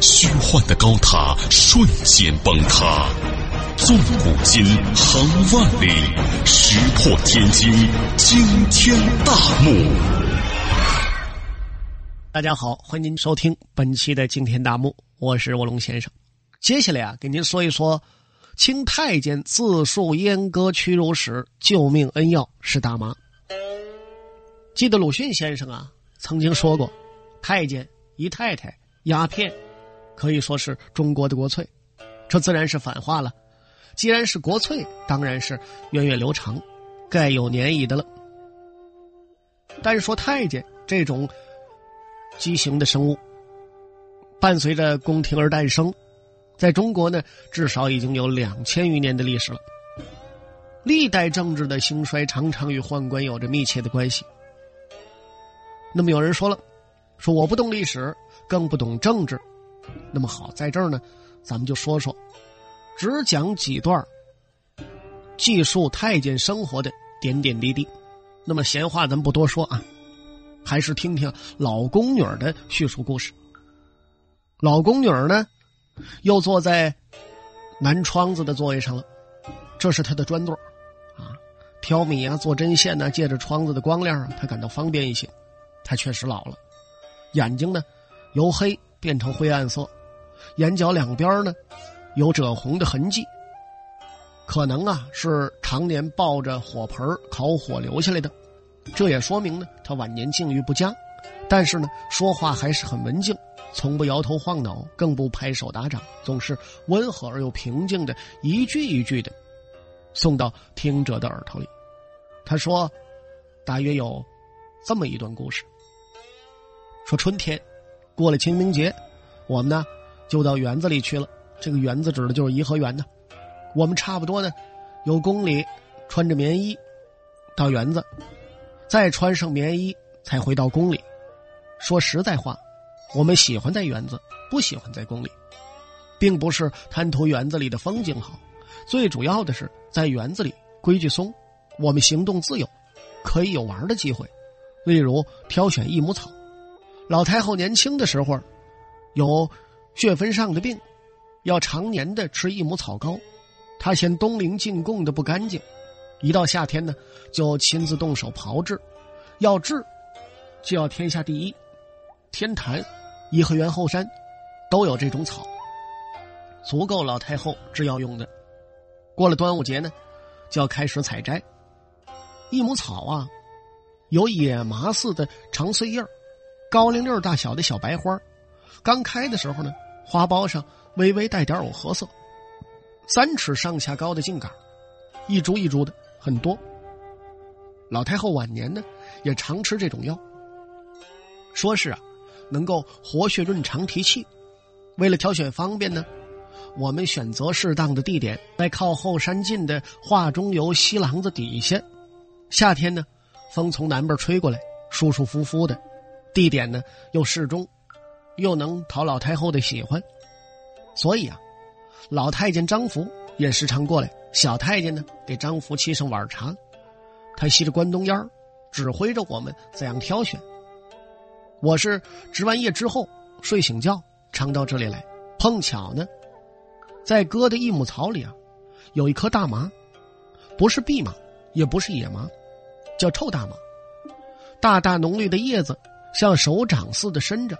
虚幻的高塔瞬间崩塌，纵古今，横万里，石破天惊，惊天大幕。大家好，欢迎您收听本期的惊天大幕，我是卧龙先生。接下来啊，给您说一说清太监自述阉割屈辱史，救命恩药是大麻。记得鲁迅先生啊曾经说过，太监、姨太太、鸦片。可以说是中国的国粹，这自然是反话了。既然是国粹，当然是源远流长，盖有年矣的了。但是说太监这种畸形的生物，伴随着宫廷而诞生，在中国呢，至少已经有两千余年的历史了。历代政治的兴衰常常与宦官有着密切的关系。那么有人说了，说我不懂历史，更不懂政治。那么好，在这儿呢，咱们就说说，只讲几段记述太监生活的点点滴滴。那么闲话咱不多说啊，还是听听老宫女的叙述故事。老宫女呢，又坐在南窗子的座位上了，这是她的专座啊，挑米啊，做针线呢，借着窗子的光亮啊，她感到方便一些。她确实老了，眼睛呢，由黑。变成灰暗色，眼角两边呢有赭红的痕迹，可能啊是常年抱着火盆烤火留下来的。这也说明呢他晚年境遇不佳，但是呢说话还是很文静，从不摇头晃脑，更不拍手打掌，总是温和而又平静的一句一句的送到听者的耳朵里。他说，大约有这么一段故事：说春天。过了清明节，我们呢就到园子里去了。这个园子指的就是颐和园呢。我们差不多呢，有宫里穿着棉衣到园子，再穿上棉衣才回到宫里。说实在话，我们喜欢在园子，不喜欢在宫里，并不是贪图园子里的风景好，最主要的是在园子里规矩松，我们行动自由，可以有玩的机会，例如挑选益母草。老太后年轻的时候，有血分上的病，要常年的吃益母草膏。她嫌东陵进贡的不干净，一到夏天呢，就亲自动手炮制。要治，就要天下第一。天坛、颐和园后山都有这种草，足够老太后制药用的。过了端午节呢，就要开始采摘。益母草啊，有野麻似的长穗叶儿。高粱粒大小的小白花，刚开的时候呢，花苞上微微带点藕褐色，三尺上下高的茎杆，一株一株的很多。老太后晚年呢，也常吃这种药，说是啊，能够活血润肠提气。为了挑选方便呢，我们选择适当的地点，在靠后山近的画中游西廊子底下。夏天呢，风从南边吹过来，舒舒服服的。地点呢又适中，又能讨老太后的喜欢，所以啊，老太监张福也时常过来。小太监呢给张福沏上碗茶，他吸着关东烟指挥着我们怎样挑选。我是值完夜之后睡醒觉，常到这里来。碰巧呢，在割的一亩草里啊，有一颗大麻，不是蓖麻，也不是野麻，叫臭大麻，大大浓绿的叶子。像手掌似的伸着，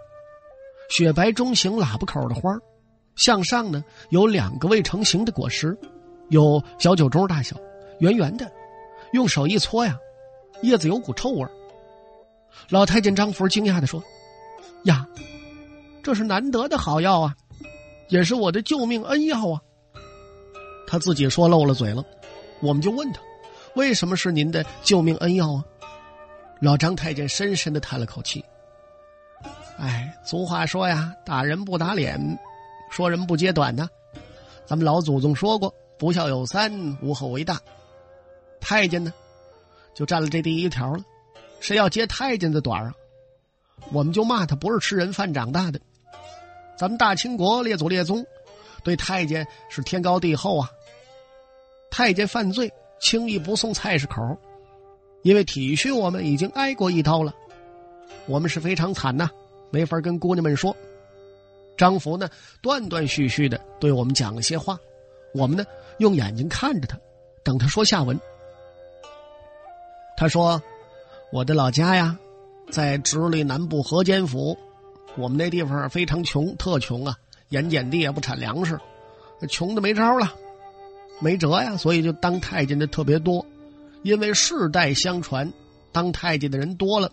雪白中型喇叭口的花向上呢有两个未成型的果实，有小酒盅大小，圆圆的，用手一搓呀，叶子有股臭味老太监张福惊讶的说：“呀，这是难得的好药啊，也是我的救命恩药啊。”他自己说漏了嘴了，我们就问他：“为什么是您的救命恩药啊？”老张太监深深的叹了口气：“哎，俗话说呀，打人不打脸，说人不揭短呢。咱们老祖宗说过，不孝有三，无后为大。太监呢，就占了这第一条了。谁要揭太监的短啊，我们就骂他不是吃人饭长大的。咱们大清国列祖列宗对太监是天高地厚啊。太监犯罪，轻易不送菜市口，因为体恤我们已经挨过一刀了。我们是非常惨呐，没法跟姑娘们说。张福呢，断断续续的对我们讲了些话，我们呢用眼睛看着他，等他说下文。他说：“我的老家呀，在直隶南部河间府，我们那地方非常穷，特穷啊，盐碱地也不产粮食，穷的没招了，没辙呀，所以就当太监的特别多，因为世代相传，当太监的人多了，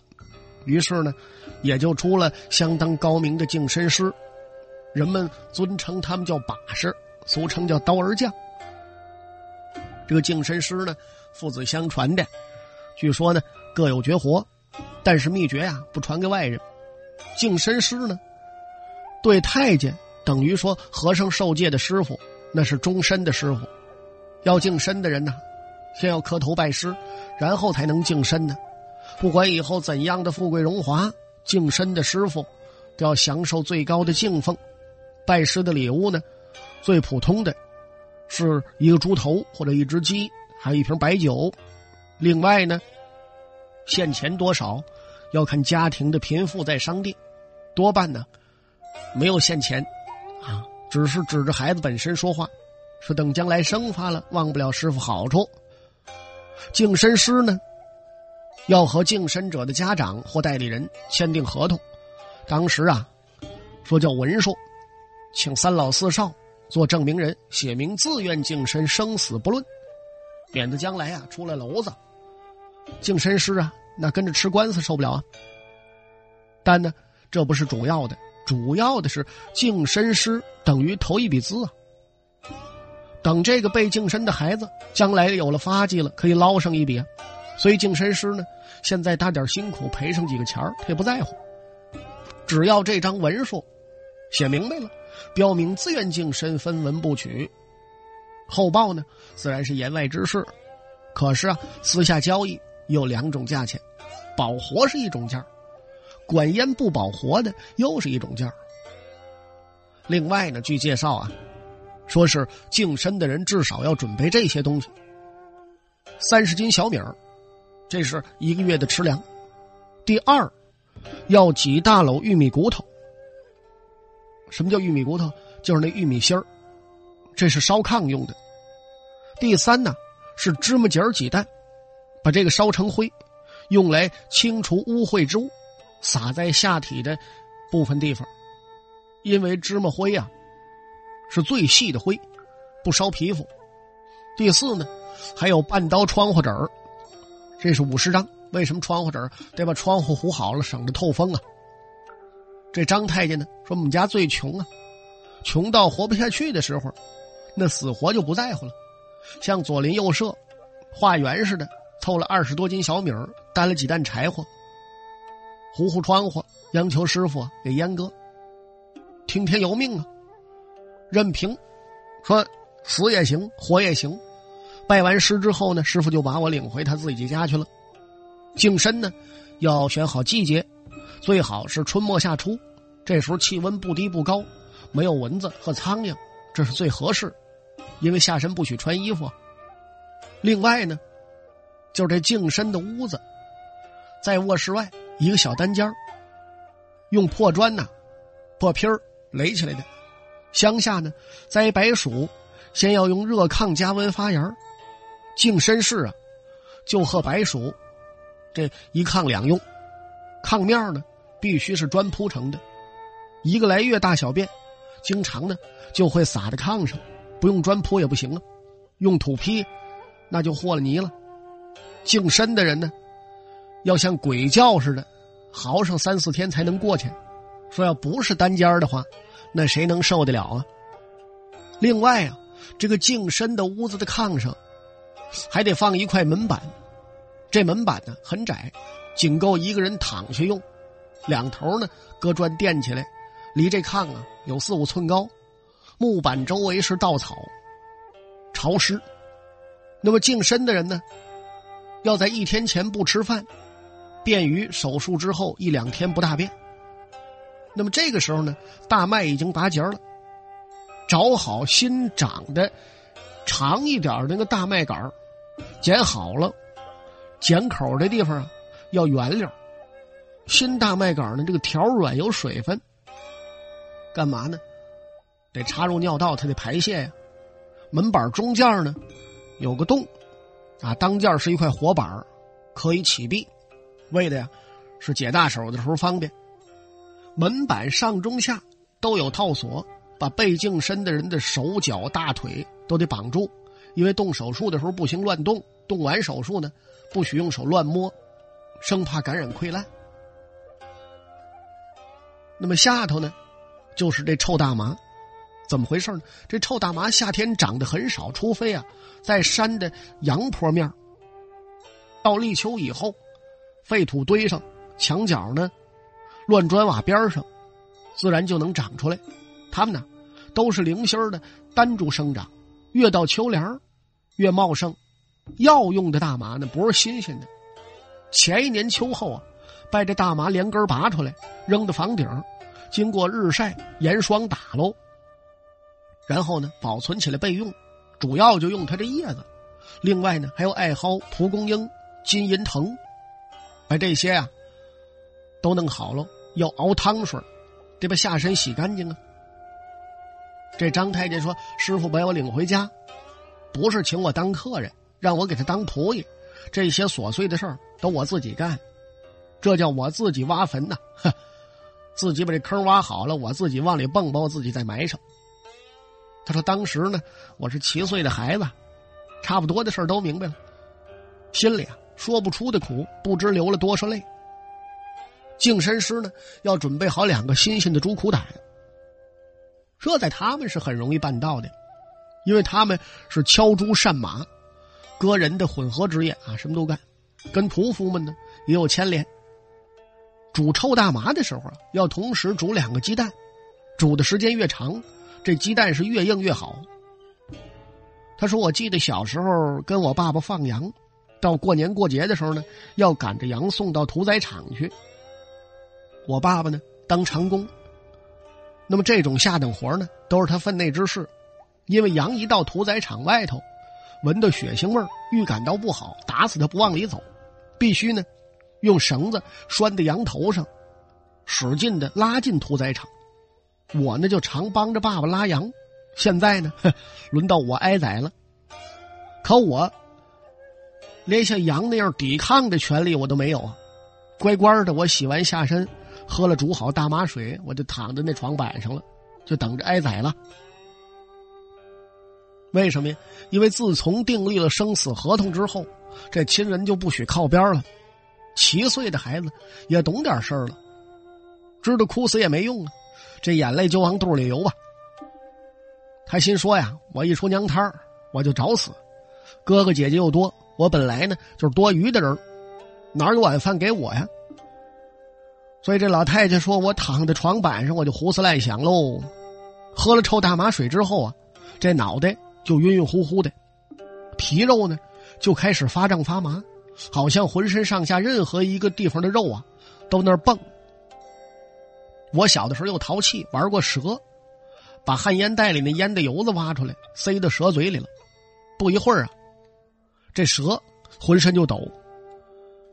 于是呢，也就出了相当高明的净身师。”人们尊称他们叫把式，俗称叫刀儿匠。这个净身师呢，父子相传的，据说呢各有绝活，但是秘诀呀不传给外人。净身师呢，对太监等于说和尚受戒的师傅，那是终身的师傅。要净身的人呢，先要磕头拜师，然后才能净身呢。不管以后怎样的富贵荣华，净身的师傅都要享受最高的敬奉。拜师的礼物呢，最普通的，是一个猪头或者一只鸡，还有一瓶白酒。另外呢，现钱多少，要看家庭的贫富再商定。多半呢，没有现钱，啊，只是指着孩子本身说话，说等将来生发了，忘不了师傅好处。净身师呢，要和净身者的家长或代理人签订合同，当时啊，说叫文书。请三老四少做证明人，写明自愿净身，生死不论，免得将来啊出了篓子。净身师啊，那跟着吃官司受不了啊。但呢，这不是主要的，主要的是净身师等于投一笔资啊。等这个被净身的孩子将来有了发迹了，可以捞上一笔啊。所以净身师呢，现在搭点辛苦，赔上几个钱他也不在乎，只要这张文书写明白了。标明自愿净身，分文不取。后报呢，自然是言外之事。可是啊，私下交易有两种价钱：保活是一种价管烟不保活的又是一种价另外呢，据介绍啊，说是净身的人至少要准备这些东西：三十斤小米儿，这是一个月的吃粮；第二，要几大篓玉米骨头。什么叫玉米骨头？就是那玉米芯儿，这是烧炕用的。第三呢，是芝麻儿几担，把这个烧成灰，用来清除污秽之物，撒在下体的部分地方。因为芝麻灰呀，是最细的灰，不烧皮肤。第四呢，还有半刀窗户纸儿，这是五十张。为什么窗户纸儿得把窗户糊好了，省着透风啊？这张太监呢说：“我们家最穷啊，穷到活不下去的时候，那死活就不在乎了，像左邻右舍、化缘似的，凑了二十多斤小米儿，担了几担柴火，糊糊窗户，央求师傅给阉割，听天由命啊，任凭，说死也行，活也行。拜完师之后呢，师傅就把我领回他自己家去了。净身呢，要选好季节。”最好是春末夏初，这时候气温不低不高，没有蚊子和苍蝇，这是最合适。因为下身不许穿衣服。另外呢，就是这净身的屋子，在卧室外一个小单间用破砖呐、破坯儿垒起来的。乡下呢栽白薯，先要用热炕加温发芽净身室啊，就和白薯，这一炕两用，炕面呢。必须是砖铺成的，一个来月大小便，经常呢就会撒在炕上，不用砖铺也不行啊，用土坯，那就和了泥了。净身的人呢，要像鬼叫似的，嚎上三四天才能过去。说要不是单间的话，那谁能受得了啊？另外啊，这个净身的屋子的炕上，还得放一块门板，这门板呢很窄，仅够一个人躺下用。两头呢，搁砖垫起来，离这炕啊有四五寸高，木板周围是稻草，潮湿。那么净身的人呢，要在一天前不吃饭，便于手术之后一两天不大便。那么这个时候呢，大麦已经拔节了，找好新长的长一点的那个大麦秆剪好了，剪口的地方啊要圆溜新大麦秆呢，这个条软有水分，干嘛呢？得插入尿道，它得排泄呀。门板中间呢有个洞，啊，当间是一块活板可以起闭，为的呀是解大手的时候方便。门板上中下都有套锁，把被净身的人的手脚大腿都得绑住，因为动手术的时候不行乱动，动完手术呢不许用手乱摸，生怕感染溃烂。那么下头呢，就是这臭大麻，怎么回事呢？这臭大麻夏天长得很少，除非啊，在山的阳坡面到立秋以后，废土堆上、墙角呢、乱砖瓦边上，自然就能长出来。它们呢，都是零星的单株生长，越到秋凉越茂盛。药用的大麻呢，不是新鲜的，前一年秋后啊。把这大麻连根拔出来，扔到房顶，经过日晒、严霜打喽，然后呢保存起来备用，主要就用它这叶子。另外呢还有艾蒿、蒲公英、金银藤，把这些啊都弄好了，要熬汤水，得把下身洗干净啊。这张太监说：“师傅把我领回家，不是请我当客人，让我给他当仆役，这些琐碎的事儿都我自己干。”这叫我自己挖坟呐！哼，自己把这坑挖好了，我自己往里蹦，把我自己再埋上。他说：“当时呢，我是七岁的孩子，差不多的事都明白了，心里啊说不出的苦，不知流了多少泪。净身师呢，要准备好两个新鲜的猪苦胆，这在他们是很容易办到的，因为他们是敲猪善马、割人的混合职业啊，什么都干，跟屠夫们呢也有牵连。”煮臭大麻的时候啊，要同时煮两个鸡蛋，煮的时间越长，这鸡蛋是越硬越好。他说：“我记得小时候跟我爸爸放羊，到过年过节的时候呢，要赶着羊送到屠宰场去。我爸爸呢当长工，那么这种下等活呢都是他分内之事，因为羊一到屠宰场外头，闻到血腥味预感到不好，打死他不往里走，必须呢。”用绳子拴在羊头上，使劲的拉进屠宰场。我呢就常帮着爸爸拉羊。现在呢，轮到我挨宰了。可我连像羊那样抵抗的权利我都没有啊！乖乖的，我洗完下身，喝了煮好大麻水，我就躺在那床板上了，就等着挨宰了。为什么呀？因为自从订立了生死合同之后，这亲人就不许靠边了。七岁的孩子也懂点事儿了，知道哭死也没用啊，这眼泪就往肚里流吧。他心说呀：“我一出娘胎我就找死，哥哥姐姐又多，我本来呢就是多余的人，哪有晚饭给我呀？”所以这老太监说：“我躺在床板上，我就胡思乱想喽。喝了臭大麻水之后啊，这脑袋就晕晕乎乎的，皮肉呢就开始发胀发麻。”好像浑身上下任何一个地方的肉啊，都那儿蹦。我小的时候又淘气，玩过蛇，把旱烟袋里那烟的油子挖出来，塞到蛇嘴里了。不一会儿啊，这蛇浑身就抖。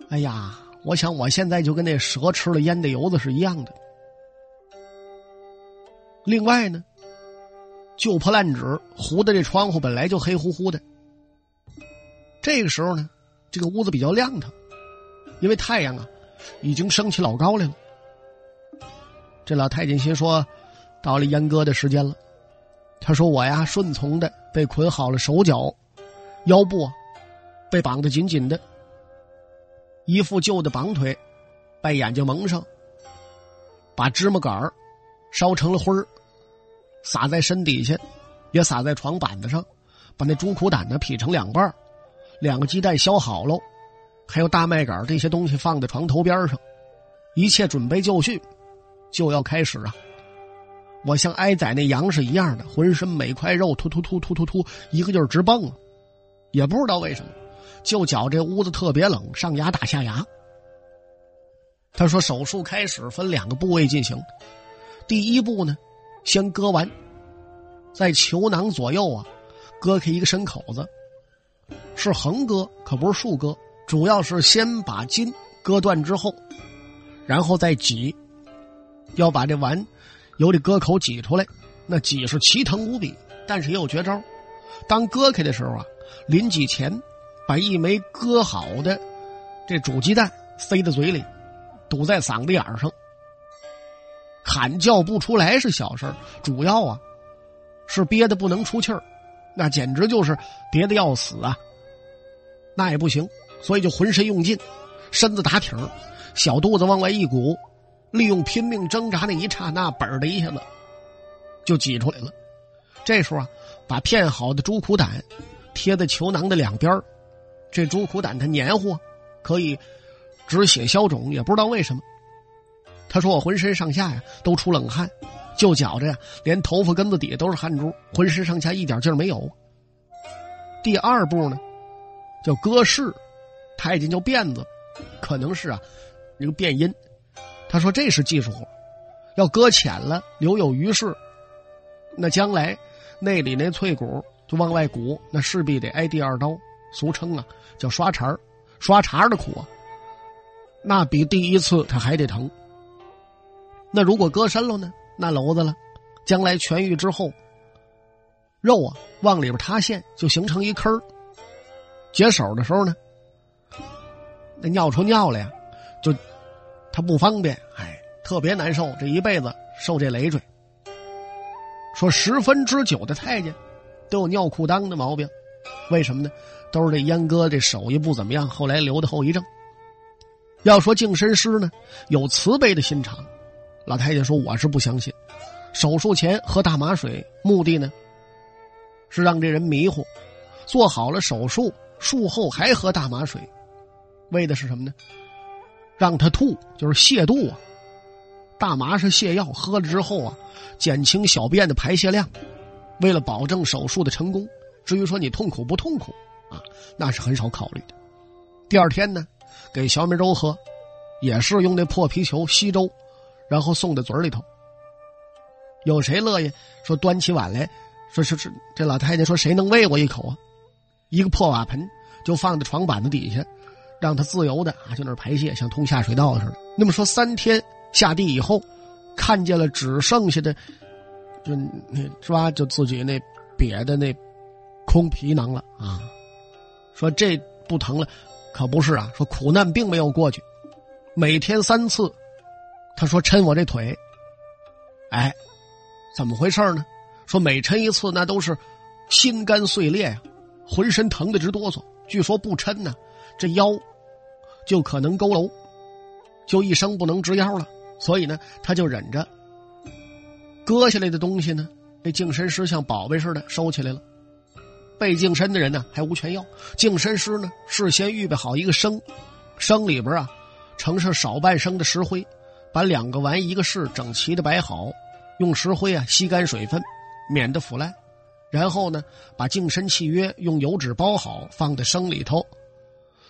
哎呀，我想我现在就跟那蛇吃了烟的油子是一样的。另外呢，旧破烂纸糊的这窗户本来就黑乎乎的，这个时候呢。这个屋子比较亮堂，因为太阳啊已经升起老高来了。这老太监心说：“到了阉割的时间了。”他说：“我呀，顺从的被捆好了手脚，腰部啊被绑得紧紧的，一副旧的绑腿，把眼睛蒙上，把芝麻杆烧成了灰儿，撒在身底下，也撒在床板子上，把那猪苦胆呢劈成两半两个鸡蛋削好喽，还有大麦秆这些东西放在床头边上，一切准备就绪，就要开始啊！我像挨宰那羊是一样的，浑身每块肉突突突突突突，一个劲儿直蹦啊！也不知道为什么，就觉这屋子特别冷，上牙打下牙。他说手术开始分两个部位进行，第一步呢，先割完，在球囊左右啊，割开一个深口子，是横割，可不是竖割，主要是先把筋割断之后，然后再挤，要把这丸。由这割口挤出来，那挤是奇疼无比，但是也有绝招。当割开的时候啊，临挤前把一枚割好的这煮鸡蛋塞在嘴里，堵在嗓子眼儿上，喊叫不出来是小事儿主要啊是憋得不能出气儿，那简直就是憋得要死啊。那也不行，所以就浑身用劲，身子打挺小肚子往外一鼓。利用拼命挣扎那一刹那，本的一下子就挤出来了。这时候啊，把片好的猪苦胆贴在球囊的两边这猪苦胆它黏糊，可以止血消肿。也不知道为什么，他说我浑身上下呀都出冷汗，就觉着呀连头发根子底下都是汗珠，浑身上下一点劲儿没有。第二步呢，叫割势，太监叫辫子，可能是啊这个变音。他说：“这是技术活，要搁浅了，留有余势，那将来内里那脆骨就往外鼓，那势必得挨第二刀，俗称啊叫刷茬儿刷茬儿的苦啊，那比第一次他还得疼。那如果割深了呢？那篓子了，将来痊愈之后，肉啊往里边塌陷，就形成一坑儿解手的时候呢，那尿出尿来呀，就。”他不方便，哎，特别难受，这一辈子受这累赘。说十分之九的太监都有尿裤裆的毛病，为什么呢？都是这阉割这手艺不怎么样，后来留的后遗症。要说净身师呢，有慈悲的心肠，老太监说我是不相信。手术前喝大麻水，目的呢是让这人迷糊；做好了手术，术后还喝大麻水，为的是什么呢？让他吐，就是泻肚啊。大麻是泻药，喝了之后啊，减轻小便的排泄量，为了保证手术的成功。至于说你痛苦不痛苦啊，那是很少考虑的。第二天呢，给小米粥喝，也是用那破皮球吸粥，然后送到嘴里头。有谁乐意说端起碗来说是是这老太太说谁能喂我一口啊？一个破瓦盆就放在床板子底下。让他自由的啊，就那排泄，像通下水道似的。那么说，三天下地以后，看见了只剩下的，就那是吧？就自己那瘪的那空皮囊了啊。说这不疼了，可不是啊。说苦难并没有过去，每天三次，他说抻我这腿，哎，怎么回事呢？说每抻一次，那都是心肝碎裂呀，浑身疼的直哆嗦。据说不抻呢，这腰。就可能佝偻，就一生不能直腰了。所以呢，他就忍着。割下来的东西呢，那净身师像宝贝似的收起来了。被净身的人呢，还无权要。净身师呢，事先预备好一个生，生里边啊，盛上少半升的石灰，把两个丸一个式整齐的摆好，用石灰啊吸干水分，免得腐烂。然后呢，把净身契约用油纸包好，放在生里头，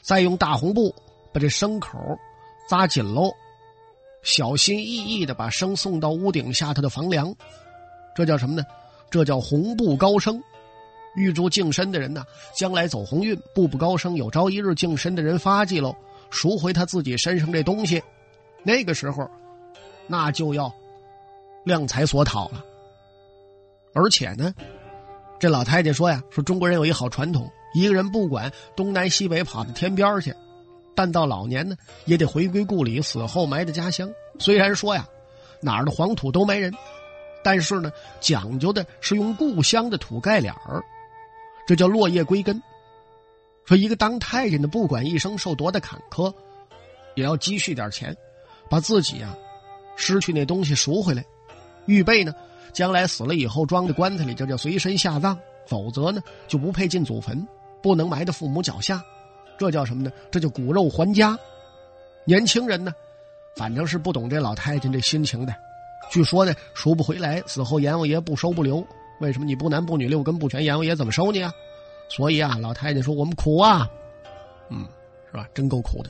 再用大红布。把这牲口扎紧喽，小心翼翼的把生送到屋顶下头的房梁，这叫什么呢？这叫红布高升。预祝净身的人呢，将来走鸿运，步步高升。有朝一日净身的人发迹喽，赎回他自己身上这东西，那个时候，那就要量财所讨了。而且呢，这老太太说呀，说中国人有一好传统，一个人不管东南西北跑到天边去。但到老年呢，也得回归故里，死后埋在家乡。虽然说呀，哪儿的黄土都埋人，但是呢，讲究的是用故乡的土盖脸儿，这叫落叶归根。说一个当太监的，不管一生受多大坎坷，也要积蓄点钱，把自己啊失去那东西赎回来，预备呢，将来死了以后装在棺材里，这叫随身下葬。否则呢，就不配进祖坟，不能埋在父母脚下。这叫什么呢？这叫骨肉还家。年轻人呢，反正是不懂这老太监这心情的，据说呢赎不回来，死后阎王爷不收不留。为什么你不男不女六根不全，阎王爷怎么收你啊？所以啊，老太太说我们苦啊，嗯，是吧？真够苦的。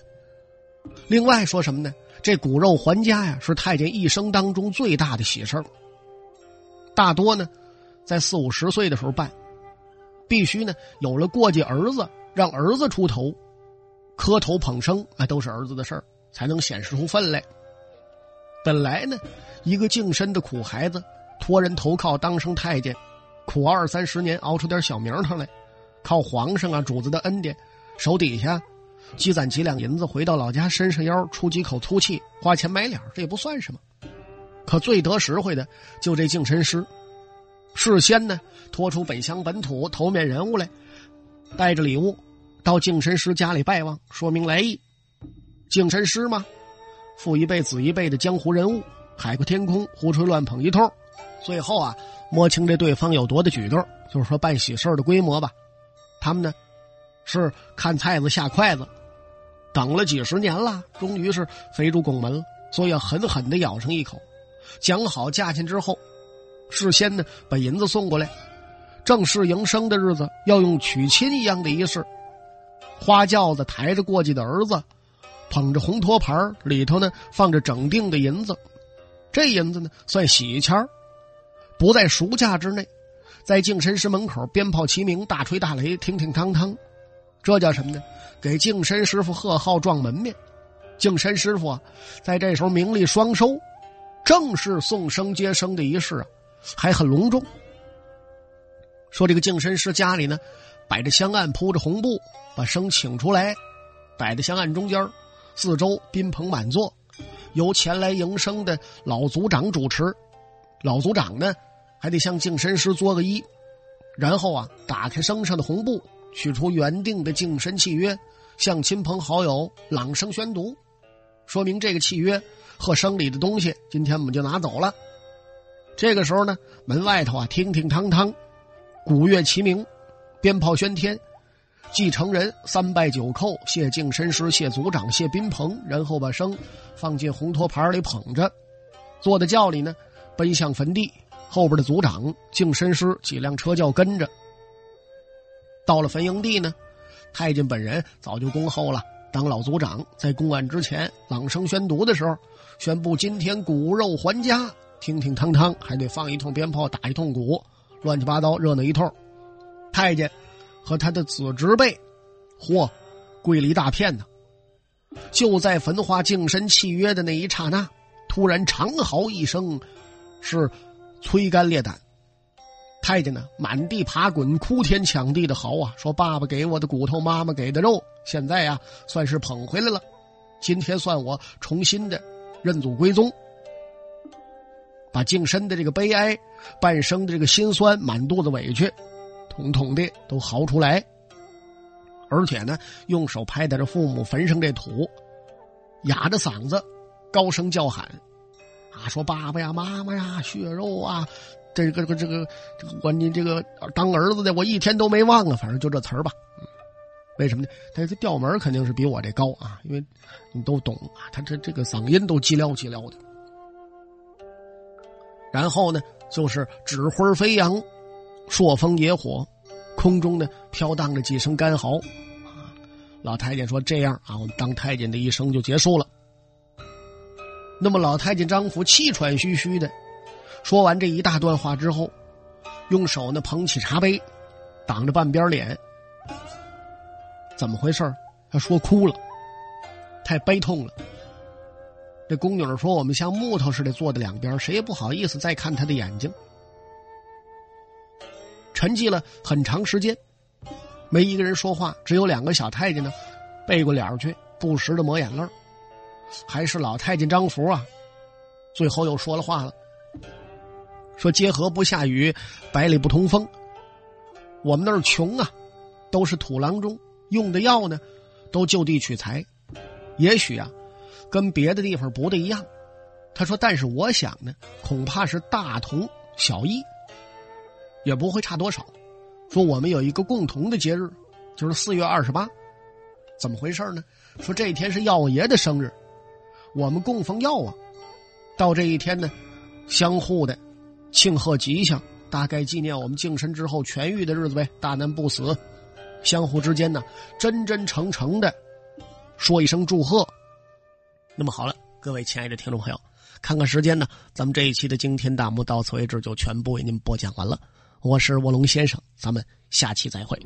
另外说什么呢？这骨肉还家呀，是太监一生当中最大的喜事儿。大多呢，在四五十岁的时候办，必须呢有了过继儿子，让儿子出头，磕头捧生啊，都是儿子的事儿，才能显示出分来。本来呢，一个净身的苦孩子，托人投靠当上太监，苦二三十年，熬出点小名堂来，靠皇上啊主子的恩典，手底下。积攒几两银子，回到老家，伸伸腰，出几口粗气，花钱买脸，这也不算什么。可最得实惠的，就这净身师。事先呢，拖出北乡本土头面人物来，带着礼物，到净身师家里拜望，说明来意。净身师嘛，父一辈子一辈的江湖人物，海阔天空，胡吹乱捧一通。最后啊，摸清这对方有多的举动，就是说办喜事的规模吧。他们呢？是看菜子下筷子，等了几十年了，终于是肥猪拱门了，所以要狠狠的咬上一口。讲好价钱之后，事先呢把银子送过来。正式迎生的日子要用娶亲一样的仪式，花轿子抬着过继的儿子，捧着红托盘里头呢放着整锭的银子，这银子呢算喜钱不在暑假之内。在净身师门口，鞭炮齐鸣，大锤大擂，听听当当。这叫什么呢？给净身师傅贺号、撞门面。净身师傅啊，在这时候名利双收，正是送生接生的仪式啊，还很隆重。说这个净身师家里呢，摆着香案，铺着红布，把生请出来，摆在香案中间，四周宾朋满座，由前来迎生的老族长主持。老族长呢，还得向净身师作个揖，然后啊，打开生上的红布。取出原定的净身契约，向亲朋好友朗声宣读，说明这个契约和生里的东西，今天我们就拿走了。这个时候呢，门外头啊，听听汤汤，鼓乐齐鸣，鞭炮喧天，继承人三拜九叩，谢净身师，谢族长，谢宾朋，然后把生放进红托盘里捧着，坐在轿里呢，奔向坟地。后边的族长、净身师几辆车轿跟着。到了坟营地呢，太监本人早就恭候了。当老族长在公案之前朗声宣读的时候，宣布今天骨肉还家，听听汤汤，还得放一通鞭炮，打一通鼓，乱七八糟热闹一通。太监和他的子侄辈，嚯，跪了一大片呢。就在焚化净身契约的那一刹那，突然长嚎一声，是催肝裂胆。太监呢，满地爬滚，哭天抢地的嚎啊，说：“爸爸给我的骨头，妈妈给的肉，现在呀，算是捧回来了。今天算我重新的认祖归宗，把净身的这个悲哀、半生的这个心酸、满肚子委屈，统统的都嚎出来。而且呢，用手拍打着父母坟上这土，哑着嗓子，高声叫喊，啊，说爸爸呀，妈妈呀，血肉啊。”这个这个这个这个我你这个当儿子的我一天都没忘了，反正就这词儿吧。为什么呢？他这调门肯定是比我这高啊，因为你都懂啊，他这这个嗓音都叽撩叽撩的。然后呢，就是纸灰飞扬，朔风野火，空中呢飘荡着几声干嚎。老太监说：“这样啊，我们当太监的一生就结束了。”那么老太监张福气喘吁吁的。说完这一大段话之后，用手呢捧起茶杯，挡着半边脸。怎么回事他说哭了，太悲痛了。这宫女说：“我们像木头似的坐在两边，谁也不好意思再看他的眼睛。”沉寂了很长时间，没一个人说话，只有两个小太监呢，背过脸去，不时的抹眼泪还是老太监张福啊，最后又说了话了。说结河不下雨，百里不通风。我们那儿穷啊，都是土郎中用的药呢，都就地取材。也许啊，跟别的地方不太一样。他说，但是我想呢，恐怕是大同小异，也不会差多少。说我们有一个共同的节日，就是四月二十八。怎么回事呢？说这一天是药爷的生日，我们供奉药啊。到这一天呢。相互的庆贺吉祥，大概纪念我们净身之后痊愈的日子呗，大难不死。相互之间呢，真真诚诚的说一声祝贺。那么好了，各位亲爱的听众朋友，看看时间呢，咱们这一期的惊天大幕到此为止，就全部为您播讲完了。我是卧龙先生，咱们下期再会。